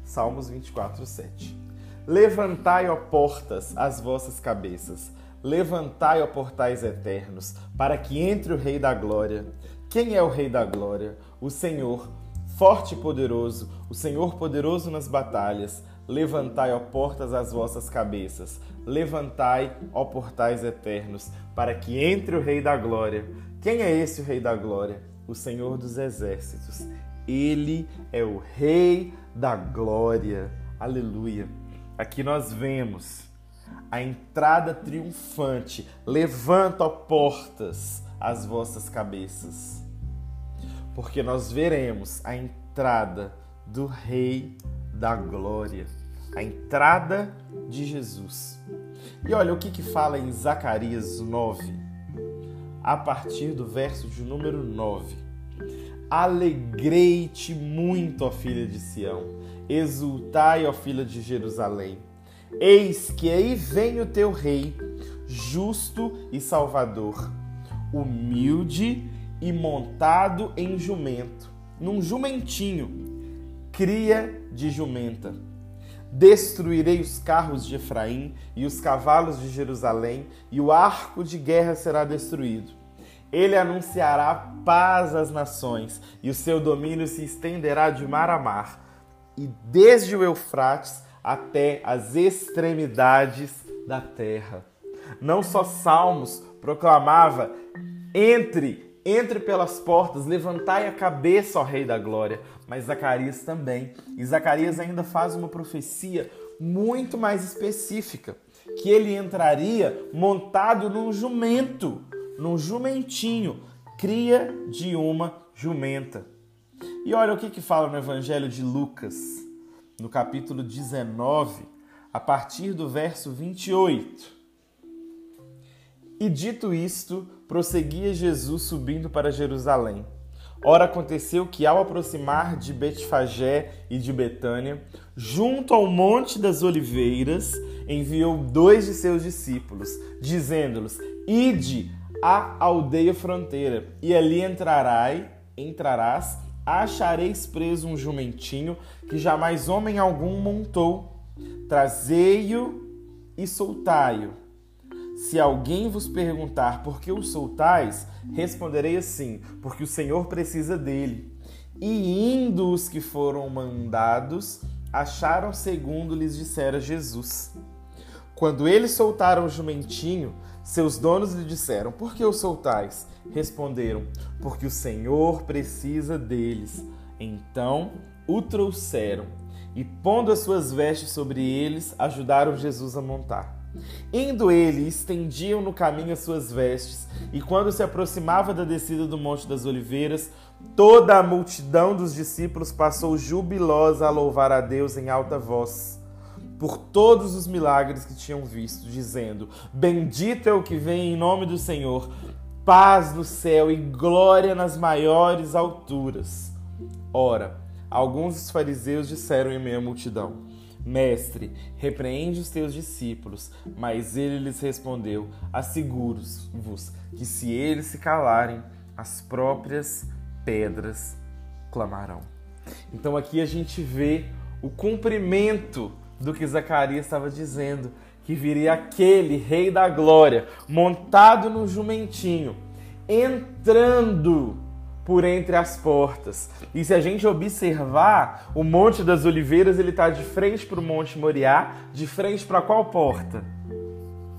Salmos 24, 7. Levantai, ó portas, as vossas cabeças. Levantai, ó portais eternos, para que entre o Rei da Glória. Quem é o Rei da Glória? O Senhor, forte e poderoso, o Senhor poderoso nas batalhas. Levantai, ó portas, as vossas cabeças. Levantai, ó portais eternos, para que entre o Rei da Glória. Quem é esse o Rei da Glória? O Senhor dos Exércitos. Ele é o Rei da Glória. Aleluia. Aqui nós vemos a entrada triunfante. Levanta, ó portas, as vossas cabeças. Porque nós veremos a entrada do Rei da Glória, a entrada de Jesus. E olha o que, que fala em Zacarias 9, a partir do verso de número 9. Alegrei-te muito, ó filha de Sião, exultai, ó filha de Jerusalém Eis que aí vem o teu rei, justo e salvador, humilde e montado em jumento, num jumentinho, cria de jumenta. Destruirei os carros de Efraim e os cavalos de Jerusalém, e o arco de guerra será destruído. Ele anunciará paz às nações, e o seu domínio se estenderá de mar a mar, e desde o Eufrates até as extremidades da terra. Não só Salmos proclamava: entre, entre pelas portas, levantai a cabeça, ó Rei da Glória, mas Zacarias também. E Zacarias ainda faz uma profecia muito mais específica, que ele entraria montado num jumento, num jumentinho, cria de uma jumenta. E olha o que, que fala no Evangelho de Lucas no capítulo 19, a partir do verso 28. E dito isto, prosseguia Jesus subindo para Jerusalém. Ora aconteceu que ao aproximar de Betfagé e de Betânia, junto ao monte das oliveiras, enviou dois de seus discípulos, dizendo-lhes: Ide à aldeia fronteira, e ali entrarai, entrarás achareis preso um jumentinho que jamais homem algum montou. Trazei-o e soltai-o. Se alguém vos perguntar por que o soltais, responderei assim: porque o Senhor precisa dele. E indo os que foram mandados, acharam segundo lhes dissera Jesus. Quando eles soltaram o jumentinho, seus donos lhe disseram: Por que o soltais? Responderam: Porque o Senhor precisa deles. Então o trouxeram e, pondo as suas vestes sobre eles, ajudaram Jesus a montar. Indo ele, estendiam no caminho as suas vestes, e quando se aproximava da descida do Monte das Oliveiras, toda a multidão dos discípulos passou jubilosa a louvar a Deus em alta voz por todos os milagres que tinham visto, dizendo: Bendito é o que vem em nome do Senhor, paz no céu e glória nas maiores alturas. Ora, alguns dos fariseus disseram em meio à multidão: Mestre, repreende os teus discípulos. Mas ele lhes respondeu: Asseguro-vos que se eles se calarem, as próprias pedras clamarão. Então aqui a gente vê o cumprimento do que Zacarias estava dizendo, que viria aquele rei da glória, montado no jumentinho, entrando por entre as portas. E se a gente observar, o Monte das Oliveiras ele está de frente para o Monte Moriá, de frente para qual porta?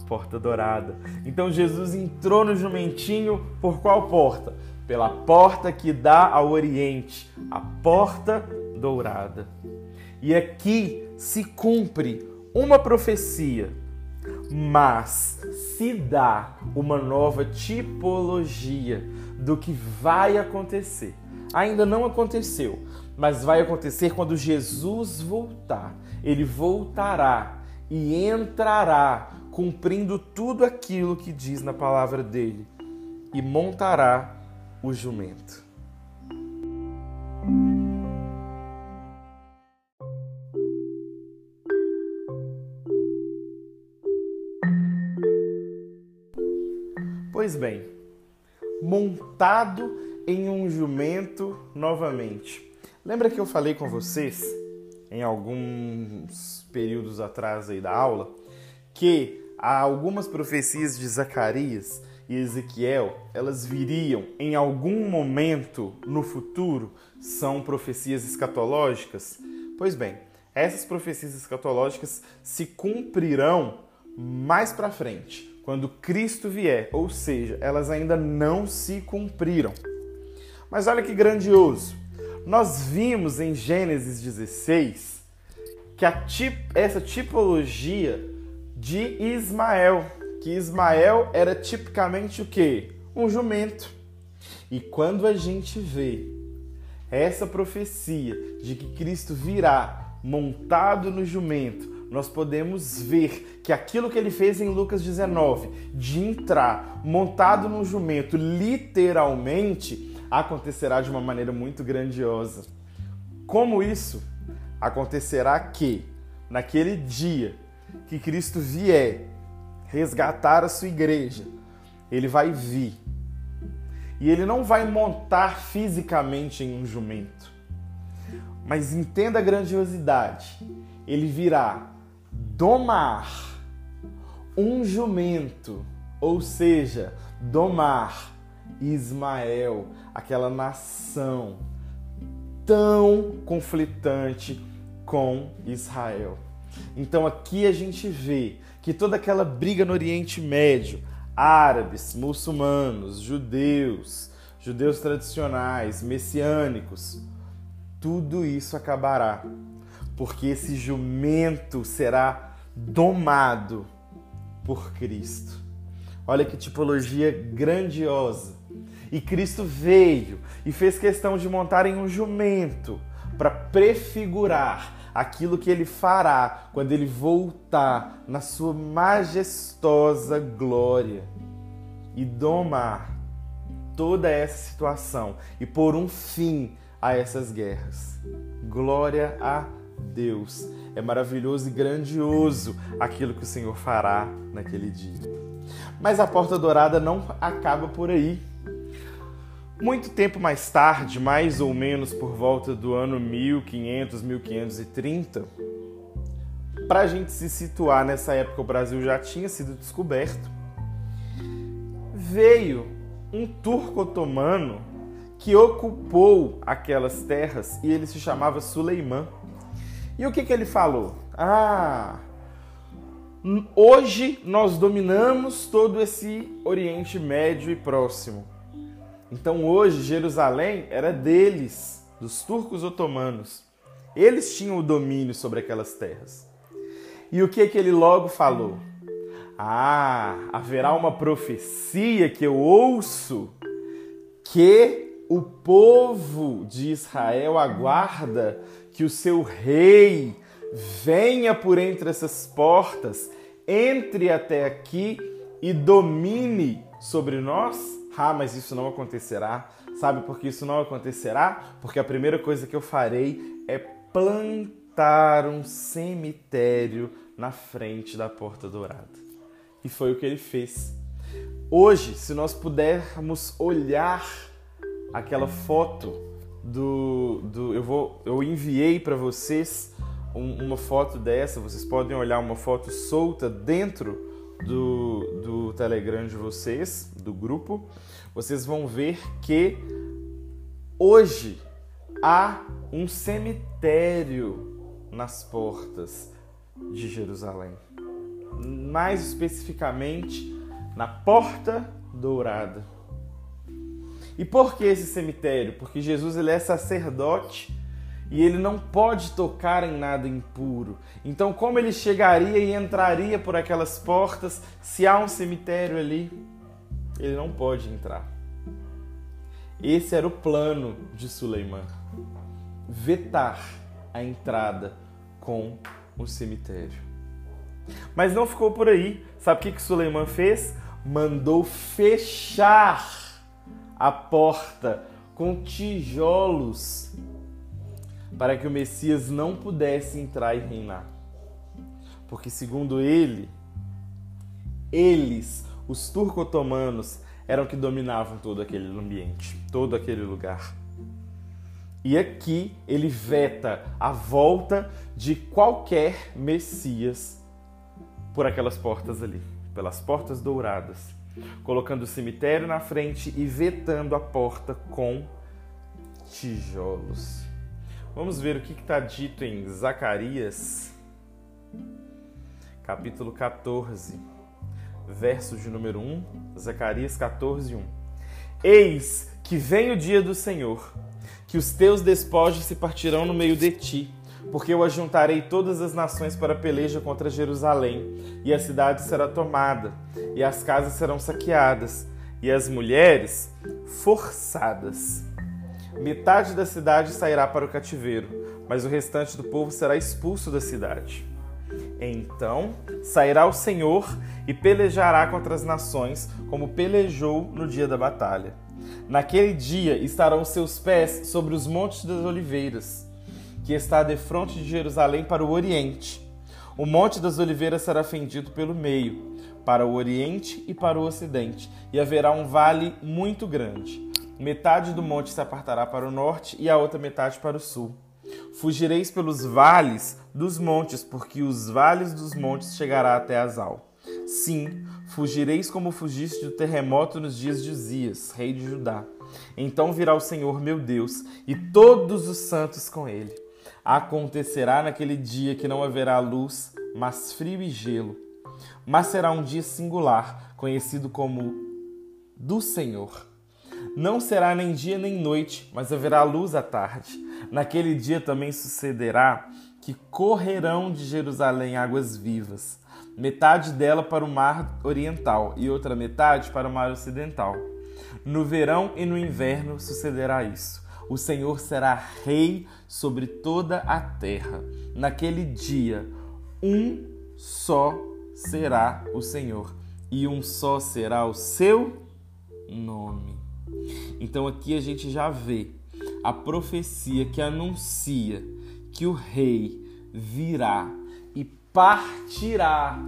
Porta Dourada. Então Jesus entrou no jumentinho por qual porta? Pela porta que dá ao Oriente, a Porta Dourada. E aqui se cumpre uma profecia, mas se dá uma nova tipologia do que vai acontecer. Ainda não aconteceu, mas vai acontecer quando Jesus voltar. Ele voltará e entrará cumprindo tudo aquilo que diz na palavra dele e montará o jumento. Pois bem, montado em um jumento novamente. Lembra que eu falei com vocês em alguns períodos atrás aí da aula que algumas profecias de Zacarias e Ezequiel, elas viriam em algum momento no futuro, são profecias escatológicas? Pois bem, essas profecias escatológicas se cumprirão mais para frente quando Cristo vier, ou seja, elas ainda não se cumpriram. Mas olha que grandioso! Nós vimos em Gênesis 16 que tip, essa tipologia de Ismael, que Ismael era tipicamente o quê? Um jumento. E quando a gente vê essa profecia de que Cristo virá montado no jumento, nós podemos ver que aquilo que ele fez em Lucas 19, de entrar montado no jumento, literalmente, acontecerá de uma maneira muito grandiosa. Como isso? Acontecerá que, naquele dia que Cristo vier resgatar a sua igreja, ele vai vir. E ele não vai montar fisicamente em um jumento. Mas entenda a grandiosidade. Ele virá domar um jumento, ou seja, domar Ismael, aquela nação tão conflitante com Israel. Então aqui a gente vê que toda aquela briga no Oriente Médio, árabes, muçulmanos, judeus, judeus tradicionais, messiânicos, tudo isso acabará, porque esse jumento será domado por Cristo. Olha que tipologia grandiosa. E Cristo veio e fez questão de montar em um jumento para prefigurar aquilo que ele fará quando ele voltar na sua majestosa glória e domar toda essa situação e pôr um fim a essas guerras. Glória a Deus. É maravilhoso e grandioso aquilo que o Senhor fará naquele dia. Mas a porta dourada não acaba por aí. Muito tempo mais tarde, mais ou menos por volta do ano 1500, 1530, para a gente se situar nessa época, o Brasil já tinha sido descoberto. Veio um turco otomano que ocupou aquelas terras e ele se chamava Suleiman. E o que, que ele falou? Ah, hoje nós dominamos todo esse Oriente Médio e Próximo. Então hoje Jerusalém era deles, dos turcos otomanos. Eles tinham o domínio sobre aquelas terras. E o que que ele logo falou? Ah, haverá uma profecia que eu ouço que o povo de Israel aguarda que o seu rei venha por entre essas portas, entre até aqui e domine sobre nós? Ah, mas isso não acontecerá. Sabe por que isso não acontecerá? Porque a primeira coisa que eu farei é plantar um cemitério na frente da Porta Dourada. E foi o que ele fez. Hoje, se nós pudermos olhar aquela foto do, do eu vou eu enviei para vocês um, uma foto dessa, vocês podem olhar uma foto solta dentro do, do Telegram de vocês, do grupo, vocês vão ver que hoje há um cemitério nas portas de Jerusalém. Mais especificamente, na Porta Dourada. E por que esse cemitério? Porque Jesus ele é sacerdote e ele não pode tocar em nada impuro. Então, como ele chegaria e entraria por aquelas portas se há um cemitério ali? Ele não pode entrar. Esse era o plano de Suleiman: vetar a entrada com o cemitério. Mas não ficou por aí. Sabe o que, que Suleiman fez? Mandou fechar a porta com tijolos para que o Messias não pudesse entrar e reinar. Porque, segundo ele, eles, os turco-otomanos, eram que dominavam todo aquele ambiente, todo aquele lugar. E aqui ele veta a volta de qualquer Messias por aquelas portas ali, pelas portas douradas, colocando o cemitério na frente e vetando a porta com tijolos. Vamos ver o que está dito em Zacarias, capítulo 14, verso de número 1. Zacarias 14, 1. Eis que vem o dia do Senhor, que os teus despojos se partirão no meio de ti, porque eu ajuntarei todas as nações para a peleja contra Jerusalém, e a cidade será tomada, e as casas serão saqueadas, e as mulheres forçadas. Metade da cidade sairá para o cativeiro, mas o restante do povo será expulso da cidade. Então sairá o Senhor e pelejará contra as nações, como pelejou no dia da batalha. Naquele dia estarão seus pés sobre os montes das oliveiras que está de frente de Jerusalém para o oriente. O Monte das Oliveiras será fendido pelo meio, para o oriente e para o ocidente, e haverá um vale muito grande. Metade do monte se apartará para o norte e a outra metade para o sul. Fugireis pelos vales dos montes, porque os vales dos montes chegará até Azal. Sim, fugireis como fugiste do terremoto nos dias de Uzias, rei de Judá. Então virá o Senhor meu Deus e todos os santos com ele. Acontecerá naquele dia que não haverá luz, mas frio e gelo. Mas será um dia singular, conhecido como do Senhor. Não será nem dia nem noite, mas haverá luz à tarde. Naquele dia também sucederá que correrão de Jerusalém águas vivas, metade dela para o mar oriental e outra metade para o mar ocidental. No verão e no inverno sucederá isso o Senhor será rei sobre toda a terra. Naquele dia, um só será o Senhor, e um só será o seu nome. Então aqui a gente já vê a profecia que anuncia que o rei virá e partirá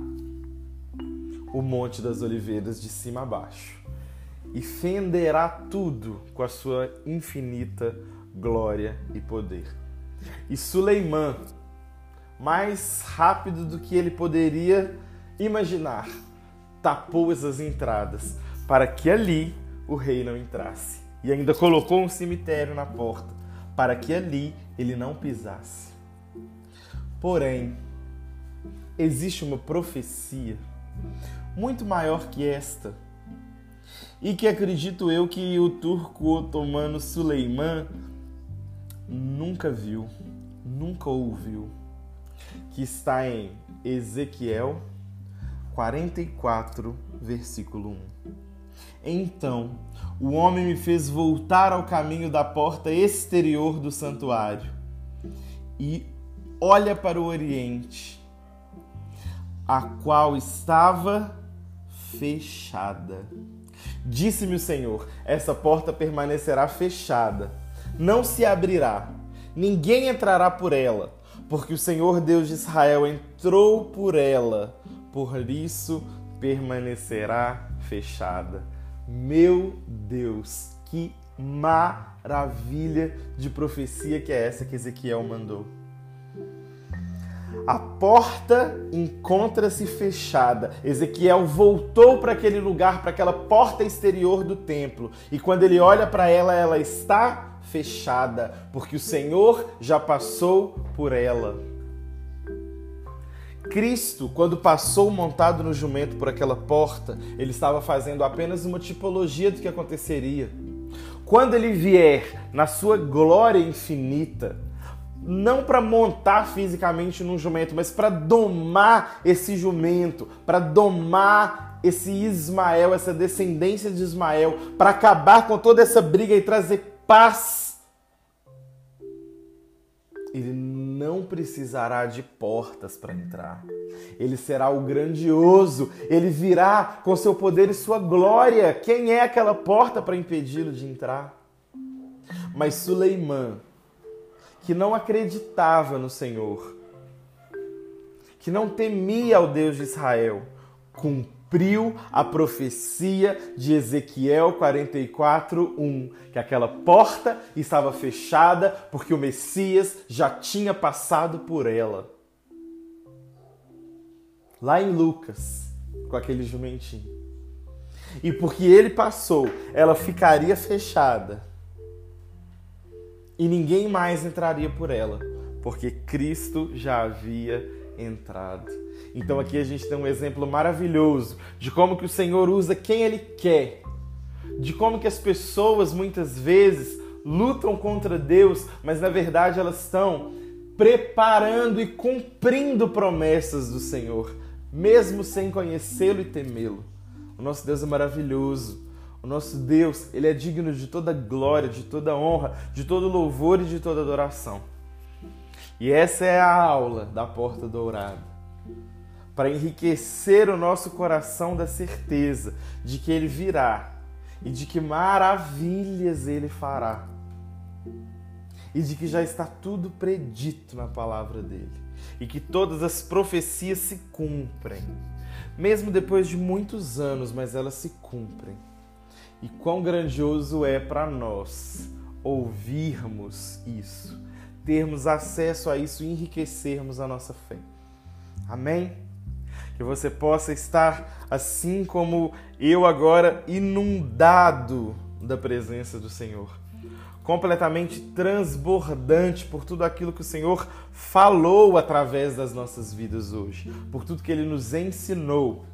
o Monte das Oliveiras de cima a baixo e fenderá tudo com a sua infinita glória e poder. E Suleimã, mais rápido do que ele poderia imaginar, tapou essas entradas para que ali o rei não entrasse. E ainda colocou um cemitério na porta para que ali ele não pisasse. Porém, existe uma profecia muito maior que esta e que acredito eu que o turco otomano Suleiman nunca viu, nunca ouviu, que está em Ezequiel 44, versículo 1. Então o homem me fez voltar ao caminho da porta exterior do santuário e olha para o oriente, a qual estava fechada Disse-me o Senhor: essa porta permanecerá fechada, não se abrirá, ninguém entrará por ela, porque o Senhor Deus de Israel entrou por ela, por isso permanecerá fechada. Meu Deus, que maravilha de profecia que é essa que Ezequiel mandou. A porta encontra-se fechada. Ezequiel voltou para aquele lugar, para aquela porta exterior do templo. E quando ele olha para ela, ela está fechada, porque o Senhor já passou por ela. Cristo, quando passou montado no jumento por aquela porta, ele estava fazendo apenas uma tipologia do que aconteceria. Quando ele vier na sua glória infinita, não para montar fisicamente num jumento, mas para domar esse jumento, para domar esse Ismael, essa descendência de Ismael, para acabar com toda essa briga e trazer paz. Ele não precisará de portas para entrar. Ele será o grandioso, ele virá com seu poder e sua glória. Quem é aquela porta para impedi-lo de entrar? Mas Suleimã que não acreditava no Senhor, que não temia ao Deus de Israel, cumpriu a profecia de Ezequiel 44:1, que aquela porta estava fechada porque o Messias já tinha passado por ela. Lá em Lucas, com aquele jumentinho. E porque ele passou, ela ficaria fechada e ninguém mais entraria por ela, porque Cristo já havia entrado. Então aqui a gente tem um exemplo maravilhoso de como que o Senhor usa quem ele quer, de como que as pessoas muitas vezes lutam contra Deus, mas na verdade elas estão preparando e cumprindo promessas do Senhor, mesmo sem conhecê-lo e temê-lo. O nosso Deus é maravilhoso. O nosso Deus, ele é digno de toda glória, de toda honra, de todo louvor e de toda adoração. E essa é a aula da porta dourada. Para enriquecer o nosso coração da certeza de que ele virá e de que maravilhas ele fará. E de que já está tudo predito na palavra dele. E que todas as profecias se cumprem. Mesmo depois de muitos anos, mas elas se cumprem. E quão grandioso é para nós ouvirmos isso termos acesso a isso e enriquecermos a nossa fé. Amém? Que você possa estar assim como eu agora, inundado da presença do Senhor, completamente transbordante por tudo aquilo que o Senhor falou através das nossas vidas hoje, por tudo que Ele nos ensinou.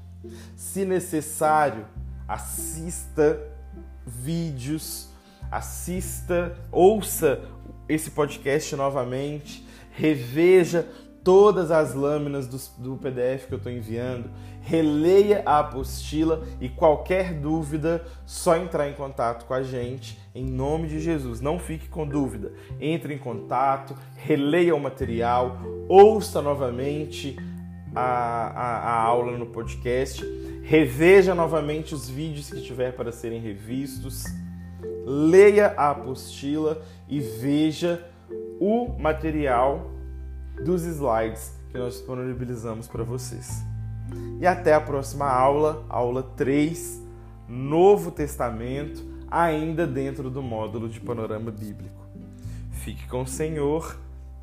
Se necessário, assista vídeos, assista, ouça esse podcast novamente, reveja todas as lâminas do, PDF que eu estou enviando, releia a apostila e qualquer dúvida, só entrar em contato com a gente em nome de Jesus. Não fique com dúvida. Entre em contato, releia o material, ouça novamente a, a, a aula no podcast, reveja novamente os vídeos que tiver para serem revistos leia a apostila e veja o material dos slides que nós disponibilizamos para vocês. E até a próxima aula, aula 3, Novo Testamento, ainda dentro do módulo de panorama bíblico. Fique com o Senhor,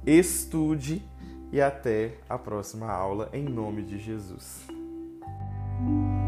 estude e até a próxima aula em nome de Jesus. Thank you.